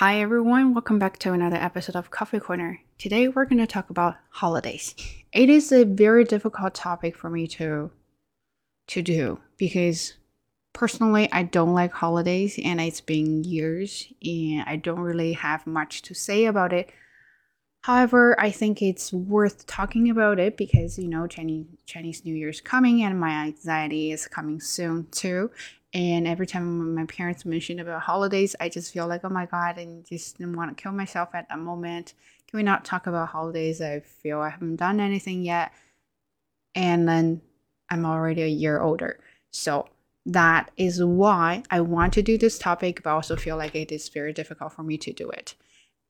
Hi everyone, welcome back to another episode of Coffee Corner. Today we're going to talk about holidays. It is a very difficult topic for me to to do because personally I don't like holidays and it's been years and I don't really have much to say about it. However, I think it's worth talking about it because you know Chinese Chinese New Year is coming and my anxiety is coming soon too. And every time my parents mention about holidays, I just feel like, oh my God, and just want to kill myself at that moment. Can we not talk about holidays? I feel I haven't done anything yet. And then I'm already a year older. So that is why I want to do this topic, but also feel like it is very difficult for me to do it.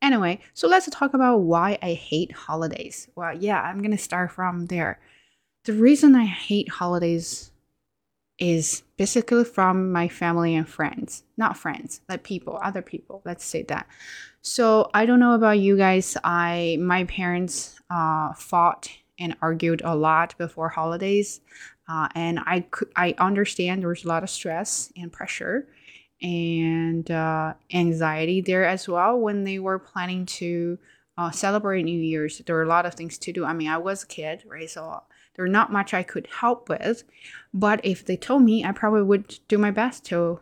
Anyway, so let's talk about why I hate holidays. Well, yeah, I'm going to start from there. The reason I hate holidays is basically from my family and friends, not friends, like people, other people. Let's say that. So I don't know about you guys. I my parents uh, fought and argued a lot before holidays, uh, and I I understand there's a lot of stress and pressure and uh, anxiety there as well when they were planning to uh, celebrate New Year's. There were a lot of things to do. I mean, I was a kid, right? So there's not much I could help with. But if they told me, I probably would do my best to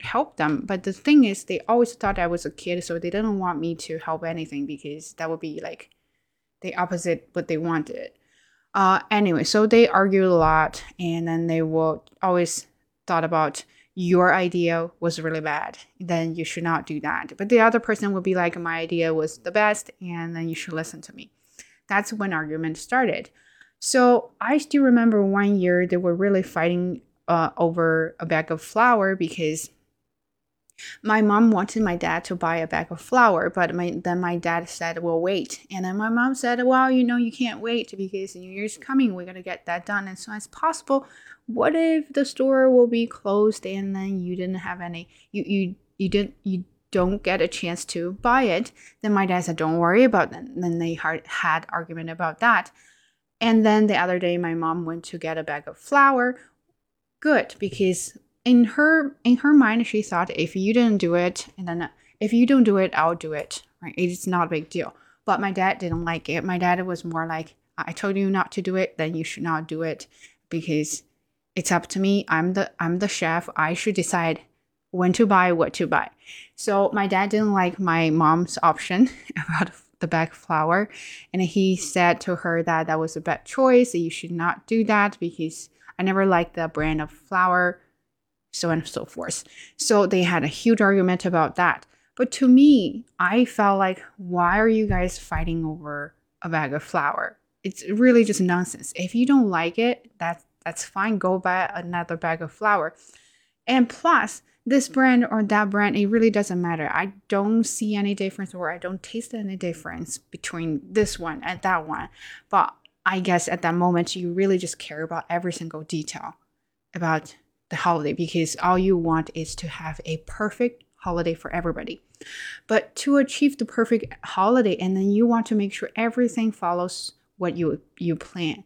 help them. But the thing is, they always thought I was a kid, so they didn't want me to help anything because that would be like the opposite what they wanted. Uh, anyway, so they argued a lot, and then they will always thought about your idea was really bad, then you should not do that. But the other person would be like, my idea was the best, and then you should listen to me. That's when argument started. So I still remember one year they were really fighting uh, over a bag of flour because my mom wanted my dad to buy a bag of flour, but my, then my dad said, "Well, wait." And then my mom said, "Well, you know, you can't wait because New Year's coming. We're gonna get that done as soon as possible. What if the store will be closed and then you didn't have any? You you you didn't you." don't get a chance to buy it then my dad said don't worry about it and then they had, had argument about that and then the other day my mom went to get a bag of flour. Good because in her in her mind she thought if you didn't do it and then uh, if you don't do it i'll do it right? It's not a big deal. But my dad didn't like it. My dad was more like i told you not to do it then you should not do it because it's up to me. I'm the i'm the chef. I should decide when to buy what to buy. So my dad didn't like my mom's option about the bag flour and he said to her that that was a bad choice you should not do that because i never liked the brand of flour so on and so forth. So they had a huge argument about that. But to me, I felt like, why are you guys fighting over a bag of flour? It's really just nonsense. If you don't like it, that's that's fine. Go buy another bag of flour. And plus, this brand or that brand, it really doesn't matter. I don't see any difference or I don't taste any difference between this one and that one. But I guess at that moment, you really just care about every single detail about the holiday because all you want is to have a perfect holiday for everybody. But to achieve the perfect holiday and then you want to make sure everything follows what you you plan.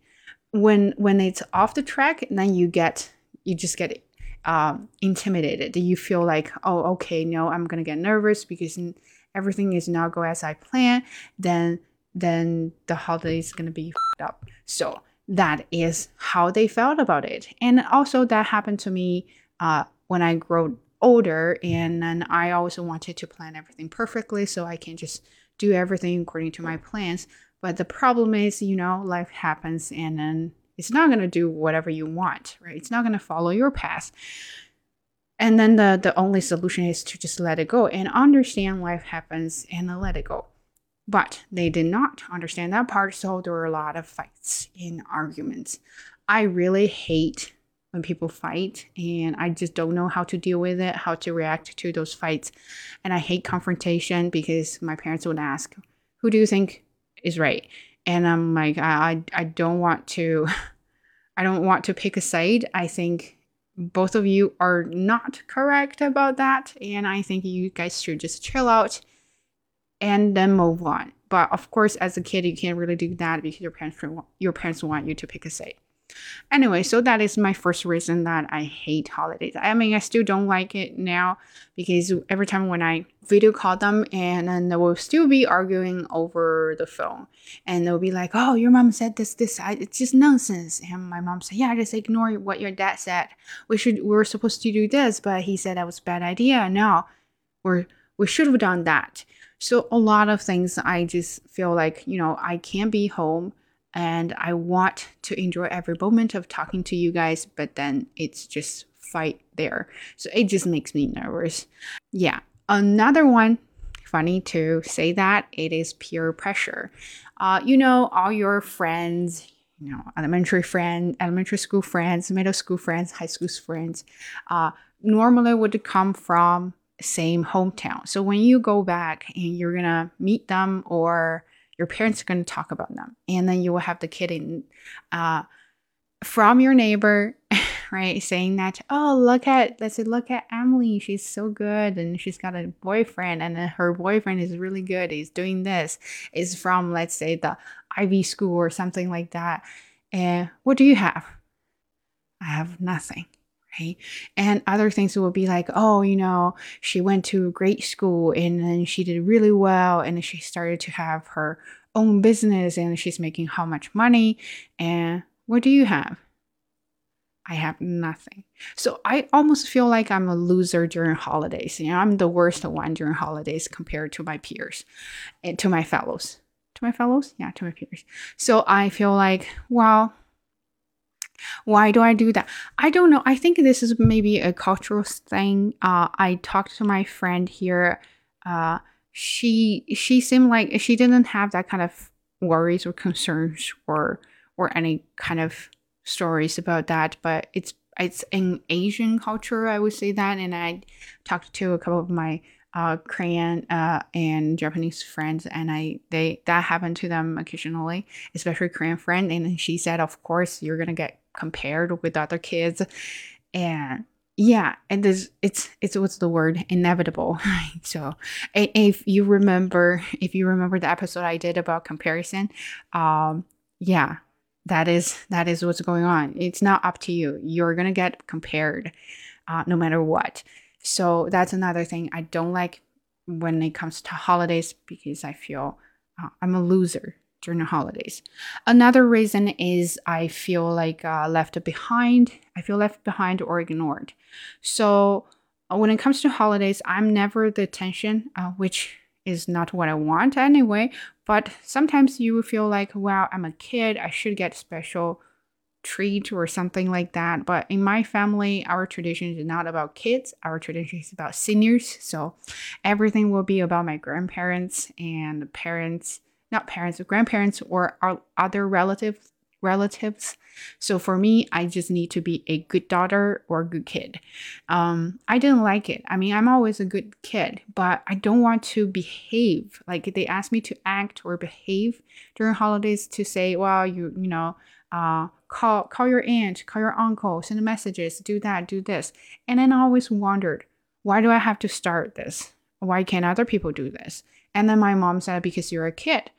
When when it's off the track, then you get you just get um, intimidated. Do you feel like, oh, okay, no, I'm gonna get nervous because everything is not go as I plan. Then then the holiday is gonna be up. So that is how they felt about it. And also, that happened to me uh, when I grew older, and then I also wanted to plan everything perfectly so I can just do everything according to my plans. But the problem is, you know, life happens, and then it's not going to do whatever you want, right? It's not going to follow your path. And then the, the only solution is to just let it go and understand life happens and let it go. But they did not understand that part, so there were a lot of fights and arguments. I really hate when people fight, and I just don't know how to deal with it, how to react to those fights. And I hate confrontation because my parents would ask, Who do you think is right? And I'm like, I, I don't want to. I don't want to pick a side. I think both of you are not correct about that. And I think you guys should just chill out and then move on. But of course, as a kid, you can't really do that because your parents your parents want you to pick a side. Anyway, so that is my first reason that I hate holidays. I mean, I still don't like it now because every time when I video call them and then they will still be arguing over the phone and they'll be like, oh, your mom said this, this, it's just nonsense. And my mom said, yeah, just ignore what your dad said. We should, we were supposed to do this, but he said that was a bad idea. Now we're, we should have done that. So a lot of things I just feel like, you know, I can't be home and I want to enjoy every moment of talking to you guys, but then it's just fight there. So it just makes me nervous. Yeah. Another one, funny to say that, it is peer pressure. Uh, you know, all your friends, you know, elementary friend, elementary school friends, middle school friends, high school friends, uh, normally would come from same hometown. So when you go back and you're gonna meet them or your parents are going to talk about them. And then you will have the kid in uh, from your neighbor right saying that oh look at let's say look at emily she's so good and she's got a boyfriend and her boyfriend is really good he's doing this is from let's say the ivy school or something like that. And what do you have? I have nothing right? And other things will be like, oh, you know, she went to a great school and then she did really well and she started to have her own business and she's making how much money. And what do you have? I have nothing. So I almost feel like I'm a loser during holidays. You know, I'm the worst one during holidays compared to my peers and to my fellows. To my fellows? Yeah, to my peers. So I feel like, well, why do I do that? I don't know. I think this is maybe a cultural thing. Uh, I talked to my friend here. Uh, she she seemed like she didn't have that kind of worries or concerns or or any kind of stories about that. But it's it's in Asian culture, I would say that. And I talked to a couple of my uh, Korean uh, and Japanese friends, and I they that happened to them occasionally, especially Korean friend. And she said, of course, you're gonna get compared with other kids. And yeah and this it's it's what's the word? Inevitable so if you remember if you remember the episode i did about comparison um yeah that is that is what's going on. It's not up to you. You're gonna get compared uh, no matter what. So that's another thing i don't like when it comes to holidays because i feel uh, i'm a loser during the holidays. Another reason is I feel like uh, left behind. I feel left behind or ignored. So uh, when it comes to holidays, I'm never the attention, uh, which is not what I want anyway. But sometimes you feel like, wow, I'm a kid. I should get special treat or something like that. But in my family, our tradition is not about kids. Our tradition is about seniors. So everything will be about my grandparents and parents not parents, or grandparents, or our other relatives relatives. So for me, I just need to be a good daughter or a good kid. Um, I didn't like it. I mean, I'm always a good kid, but I don't want to behave like they ask me to act or behave during holidays to say, well, you you know, uh, call call your aunt, call your uncle, send messages, do that, do this, and then I always wondered, why do I have to start this? Why can't other people do this? And then my mom said, because you're a kid.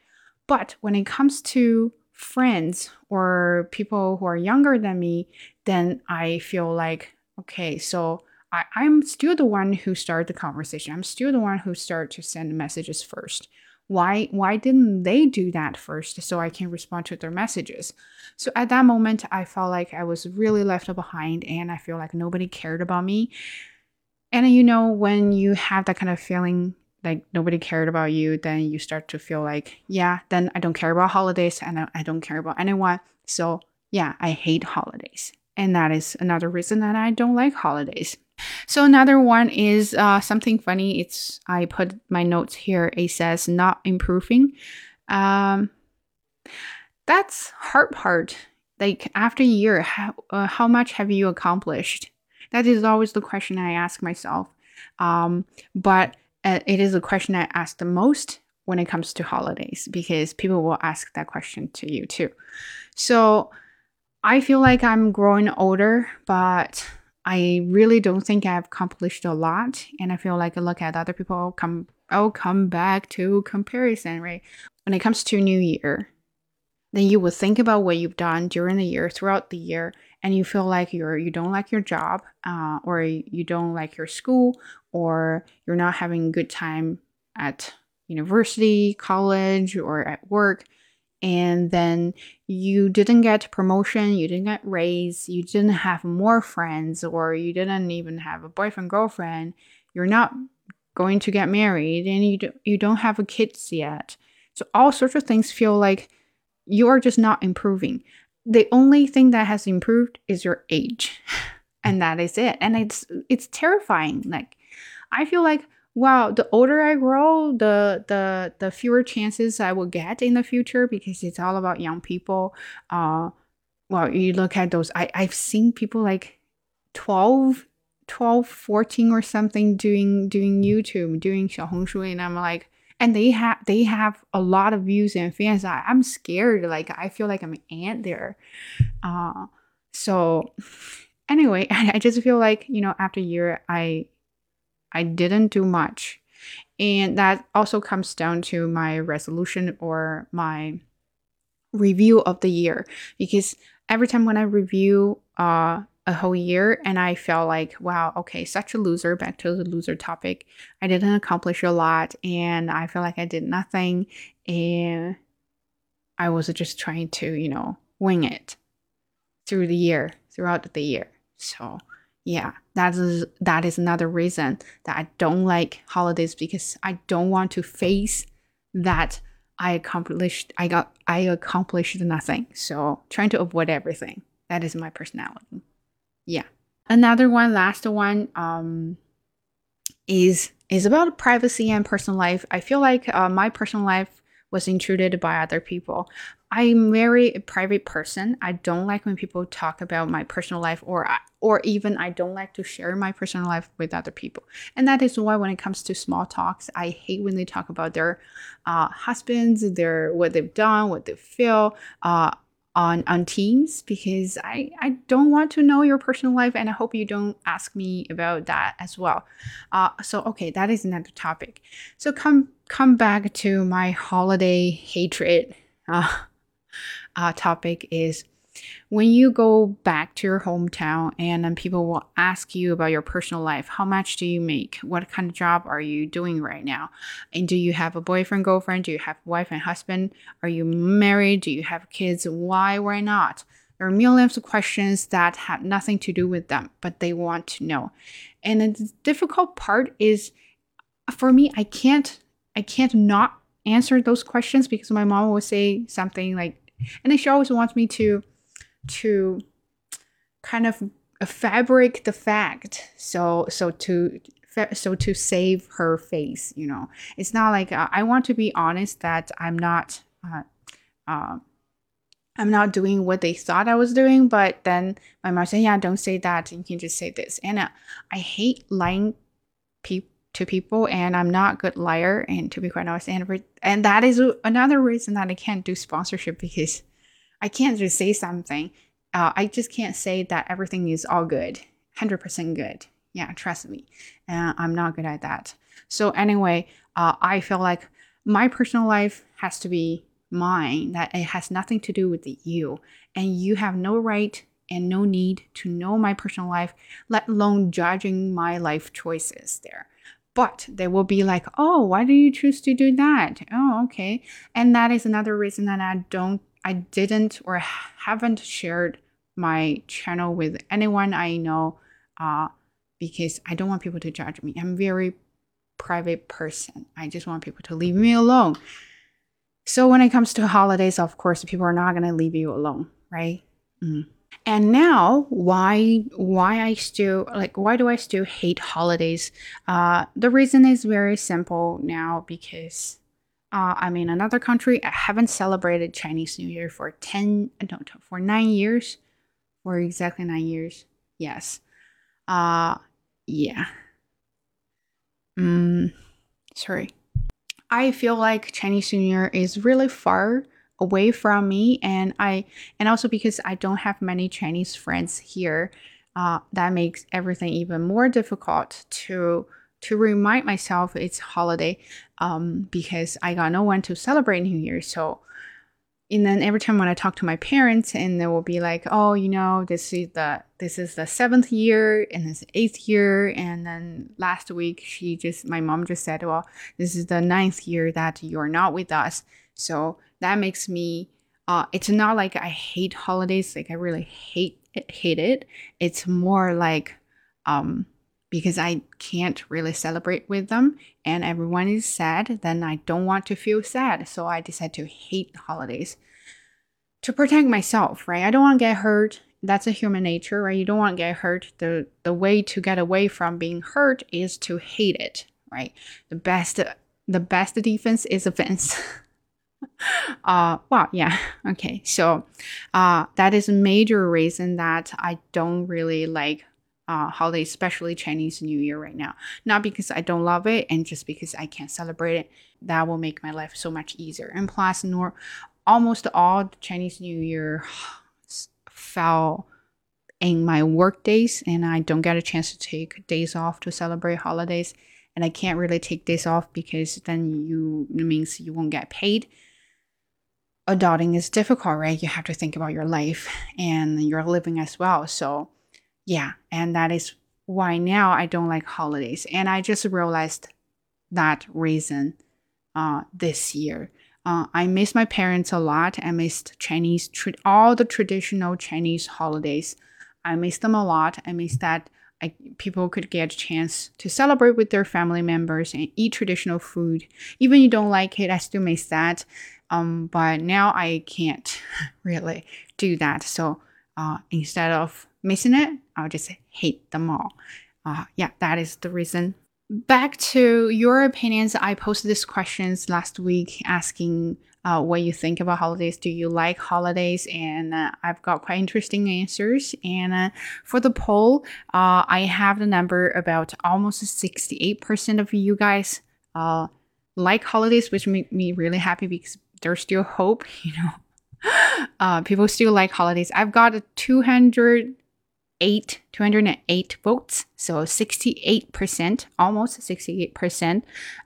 But when it comes to friends or people who are younger than me, then I feel like, okay, so I, I'm still the one who started the conversation. I'm still the one who started to send messages first. Why why didn't they do that first so I can respond to their messages? So at that moment I felt like I was really left behind and I feel like nobody cared about me. And you know when you have that kind of feeling like nobody cared about you, then you start to feel like, yeah, then I don't care about holidays and I don't care about anyone. So, yeah, I hate holidays. And that is another reason that I don't like holidays. So another one is uh, something funny. It's I put my notes here. It says not improving. Um, that's hard part. Like after a year, how, uh, how much have you accomplished? That is always the question I ask myself. Um, but Uh, it is a question I ask the most when it comes to holidays because people will ask that question to you too. So I feel like I'm growing older, but I really don't think I've accomplished a lot. And I feel like I look at other people come I'll come back to comparison, right? When it comes to New Year, then you will think about what you've done during the year, throughout the year, and you feel like you're you don't like your job, uh, or you don't like your school, or you're not having a good time at university, college, or at work, and then you didn't get promotion, you didn't get raise, you didn't have more friends, or you didn't even have a boyfriend girlfriend, you're not going to get married, and you do, you don't have a kids yet. So all sorts of things feel like you are just not improving the only thing that has improved is your age. And that is it. And it's it's terrifying. Like I feel like wow, the older I grow, the the the fewer chances I will get in the future because it's all about young people. Uh well, you look at those I I've seen people like 12 12 14 or something doing doing YouTube, doing Xiaohongshu and I'm like and they have they have a lot of views and fans. I, I'm scared. Like I feel like I'm an ant there. Uh, so anyway, I just feel like you know after a year, I I didn't do much, and that also comes down to my resolution or my review of the year because every time when I review uh a whole year and I felt like, wow, okay, such a loser, back to the loser topic. I didn't accomplish a lot and I feel like I did nothing and I was just trying to, you know, wing it through the year, throughout the year. So yeah, that is that is another reason that I don't like holidays because I don't want to face that I accomplished I got I accomplished nothing. So trying to avoid everything. That is my personality yeah. Another one last one um is is about privacy and personal life. I feel like uh, my personal life was intruded by other people. I'm very a private person. I don't like when people talk about my personal life or or even i don't like to share my personal life with other people. And that is why when it comes to small talks i hate when they talk about their uh, husbands their what they've done what they feel. Uh, on on Teams because I I don't want to know your personal life and I hope you don't ask me about that as well. Uh, so okay, that is another topic. So come come back to my holiday hatred. Uh, uh, topic is when you go back to your hometown and then people will ask you about your personal life how much do you make? What kind of job are you doing right now? And do you have a boyfriend girlfriend? Do you have wife and husband? Are you married? Do you have kids? Why why not? There are millions of questions that have nothing to do with them but they want to know. And the difficult part is for me i can't i can't not answer those questions because my mom will say something like and then she always wants me to to kind of fabric the fact. So so to so to save her face you know. It's not like uh, i want to be honest that i'm not uh, uh, i'm not doing what they thought i was doing but then my mom said yeah don't say that. You can just say this. And uh, i hate lying pe- to people and i'm not good liar and to be quite honest and, and that is another reason that i can't do sponsorship because I can't just say something. Uh, I just can't say that everything is all good, 100% good. Yeah, trust me. Uh, I'm not good at that. So, anyway, uh, I feel like my personal life has to be mine, that it has nothing to do with you. And you have no right and no need to know my personal life, let alone judging my life choices there. But they will be like, oh, why do you choose to do that? Oh, okay. And that is another reason that I don't I didn't or haven't shared my channel with anyone I know uh, because I don't want people to judge me. I'm very private person. I just want people to leave me alone. So when it comes to holidays, of course, people are not going to leave you alone, right? Mm. And now, why why I still like why do I still hate holidays? Uh, the reason is very simple now because uh, I'm in another country. I haven't celebrated Chinese New Year for 10, no, for nine years. For exactly nine years. Yes. Uh, yeah. Mm, sorry. I feel like Chinese New Year is really far away from me and I and also because I don't have many Chinese friends here, uh, that makes everything even more difficult to to remind myself it's holiday um, because I got no one to celebrate New Year. So and then every time when I talk to my parents, and they will be like, "Oh, you know, this is the this is the seventh year, and this eighth year, and then last week she just my mom just said, well, this is the ninth year that you're not with us." So that makes me. Uh, it's not like I hate holidays, like I really hate hate it. It's more like, um, because I can't really celebrate with them and everyone is sad, then I don't want to feel sad. So I decide to hate holidays to protect myself, right? I don't want to get hurt. That's a human nature, right? You don't want to get hurt. The the way to get away from being hurt is to hate it, right? The best the best defense is offense. uh well yeah okay so uh that is a major reason that i don't really like uh, holiday, especially Chinese New Year right now. Not because I don't love it, and just because I can't celebrate it. That will make my life so much easier. And plus, nor almost all Chinese New Year fell in my work days, and I don't get a chance to take days off to celebrate holidays. And I can't really take days off because then you means you won't get paid adulting is difficult, right? You have to think about your life and your living as well. So yeah, and that is why now I don't like holidays. And I just realized that reason uh, this year. Uh, I miss my parents a lot. I missed Chinese, all the traditional Chinese holidays. I miss them a lot. I miss that I, people could get a chance to celebrate with their family members and eat traditional food. Even you don't like it, I still miss that. Um, but now I can't really do that. So uh, instead of missing it, I'll just hate them all. Uh, yeah, that is the reason. Back to your opinions, I posted these questions last week asking uh, what you think about holidays. Do you like holidays? And uh, I've got quite interesting answers. And uh, for the poll, uh, I have the number about almost 68% of you guys uh, like holidays, which make me really happy because there's still hope, you know. Uh, people still like holidays. I've got a 200 eight, 208 votes. So 68%, almost 68%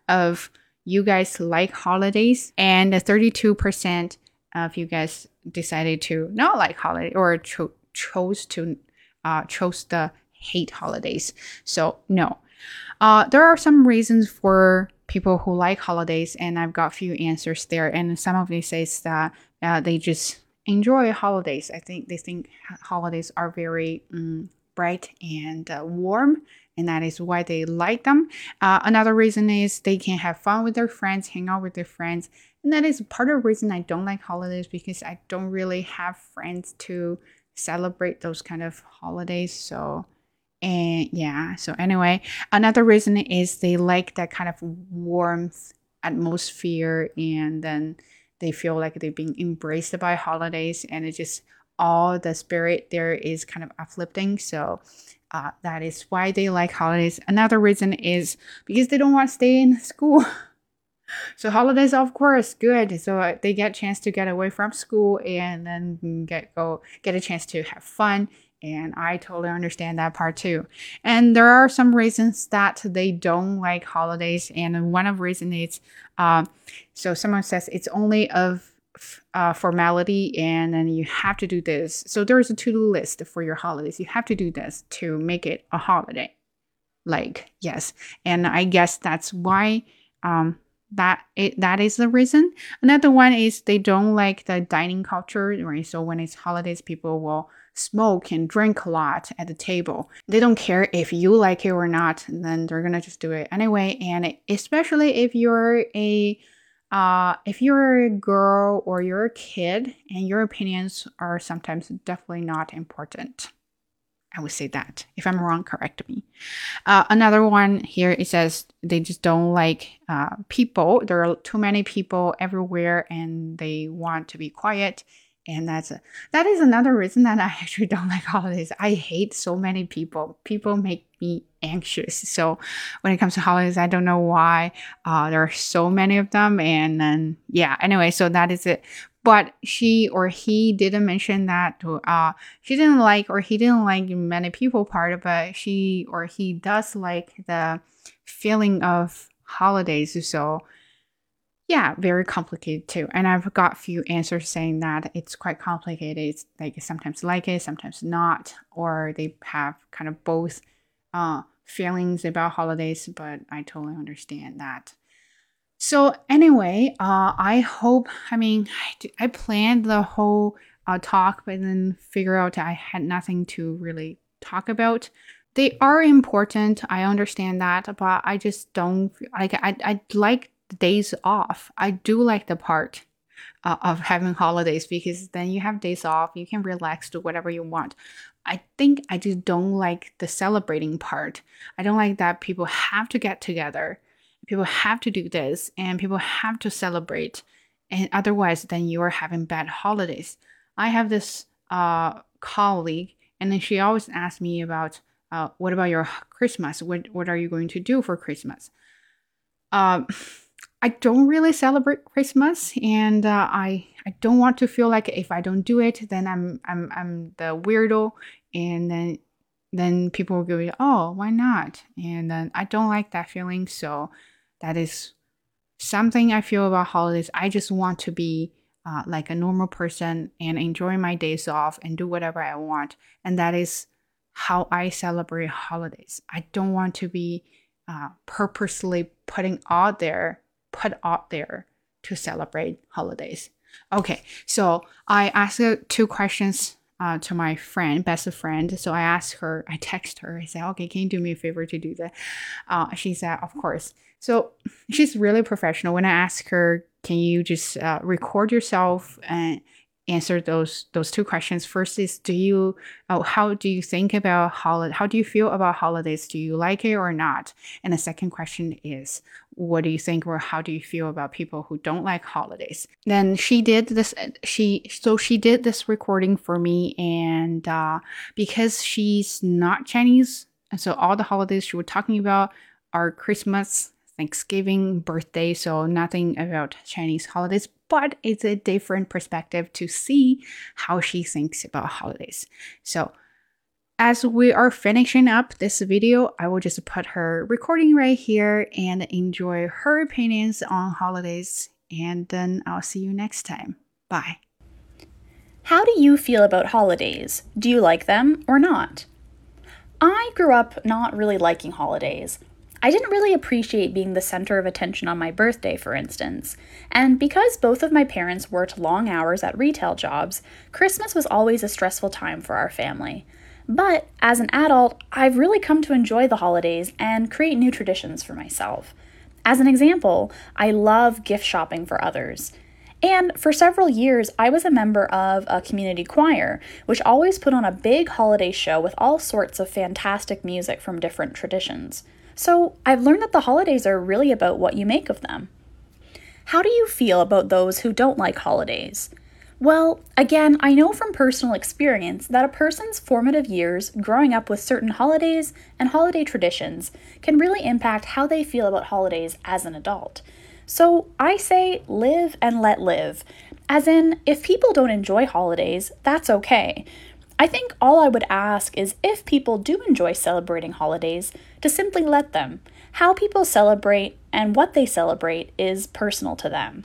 of you guys like holidays, and 32% of you guys decided to not like holiday or cho- chose to uh, chose the hate holidays. So no, uh, there are some reasons for people who like holidays, and I've got few answers there. And some of these says that uh, they just enjoy holidays. I think they think holidays are very um, bright and uh, warm, and that is why they like them. Uh, another reason is they can have fun with their friends, hang out with their friends, and that is part of the reason I don't like holidays because I don't really have friends to celebrate those kind of holidays. So, and yeah, so anyway, another reason is they like that kind of warmth atmosphere and then they feel like they're being embraced by holidays and it just all the spirit there is kind of uplifting. So uh, that is why they like holidays. Another reason is because they don't want to stay in school. So holidays of course good. So uh, they get a chance to get away from school and then get go get a chance to have fun and I totally understand that part too. And there are some reasons that they don't like holidays. And one of the reasons is uh, so someone says it's only of uh, formality and then you have to do this. So there's a to-do list for your holidays. You have to do this to make it a holiday. Like, yes. And I guess that's why um, that it, that is the reason. Another one is they don't like the dining culture, right? So when it's holidays, people will smoke and drink a lot at the table. They don't care if you like it or not, then they're gonna just do it anyway. And especially if you're a uh, if you're a girl or you're a kid and your opinions are sometimes definitely not important. I would say that. If I'm wrong, correct me. Uh, another one here it says they just don't like uh, people. There are too many people everywhere, and they want to be quiet. And that's that is another reason that I actually don't like holidays. I hate so many people. People make me anxious. So when it comes to holidays, I don't know why. Uh, there are so many of them, and then yeah. Anyway, so that is it but she or he didn't mention that uh she didn't like or he didn't like many people part of it. but she or he does like the feeling of holidays so yeah, very complicated too. And I've got few answers saying that it's quite complicated. It's like sometimes like it, sometimes not, or they have kind of both uh, feelings about holidays, but I totally understand that. So anyway, uh, I hope. I mean, I, I planned the whole uh, talk, but then figure out I had nothing to really talk about. They are important. I understand that, but I just don't like. I I like days off. I do like the part uh, of having holidays because then you have days off, you can relax, do whatever you want. I think I just don't like the celebrating part. I don't like that people have to get together, people have to do this, and people have to celebrate. And otherwise, then you are having bad holidays. I have this uh, colleague, and then she always asks me about, uh, what about your Christmas? What what are you going to do for Christmas? Um, I don't really celebrate Christmas, and uh, I I don't want to feel like if I don't do it, then I'm I'm I'm the weirdo, and then then people will go, oh, why not? And then I don't like that feeling. So that is something I feel about holidays. I just want to be uh, like a normal person and enjoy my days off and do whatever I want, and that is how I celebrate holidays. I don't want to be uh, purposely putting out there put out there to celebrate holidays. Okay, so I asked two questions uh, to my friend, best friend. So I asked her, I text her, I said, okay, can you do me a favor to do that? Uh, she said, of course. So she's really professional. When I asked her, can you just uh, record yourself and answer those those two questions. First is do you uh, how do you think about holiday how do you feel about holidays? Do you like it or not? And the second question is what do you think or how do you feel about people who don't like holidays? Then she did this she so she did this recording for me and uh, because she's not Chinese and so all the holidays she was talking about are Christmas, Thanksgiving, birthday, so nothing about Chinese holidays, but it's a different perspective to see how she thinks about holidays. So, as we are finishing up this video, I will just put her recording right here and enjoy her opinions on holidays. And then I'll see you next time. Bye. How do you feel about holidays? Do you like them or not? I grew up not really liking holidays. I didn't really appreciate being the center of attention on my birthday, for instance. And because both of my parents worked long hours at retail jobs, Christmas was always a stressful time for our family. But as an adult, I've really come to enjoy the holidays and create new traditions for myself. As an example, I love gift shopping for others. And for several years, I was a member of a community choir, which always put on a big holiday show with all sorts of fantastic music from different traditions. So I've learned that the holidays are really about what you make of them. How do you feel about those who don't like holidays? Well, again, I know from personal experience that a person's formative years growing up with certain holidays and holiday traditions can really impact how they feel about holidays as an adult. So I say live and let live. As in, if people don't enjoy holidays, that's okay. I think all I would ask is if people do enjoy celebrating holidays, to simply let them. How people celebrate and what they celebrate is personal to them.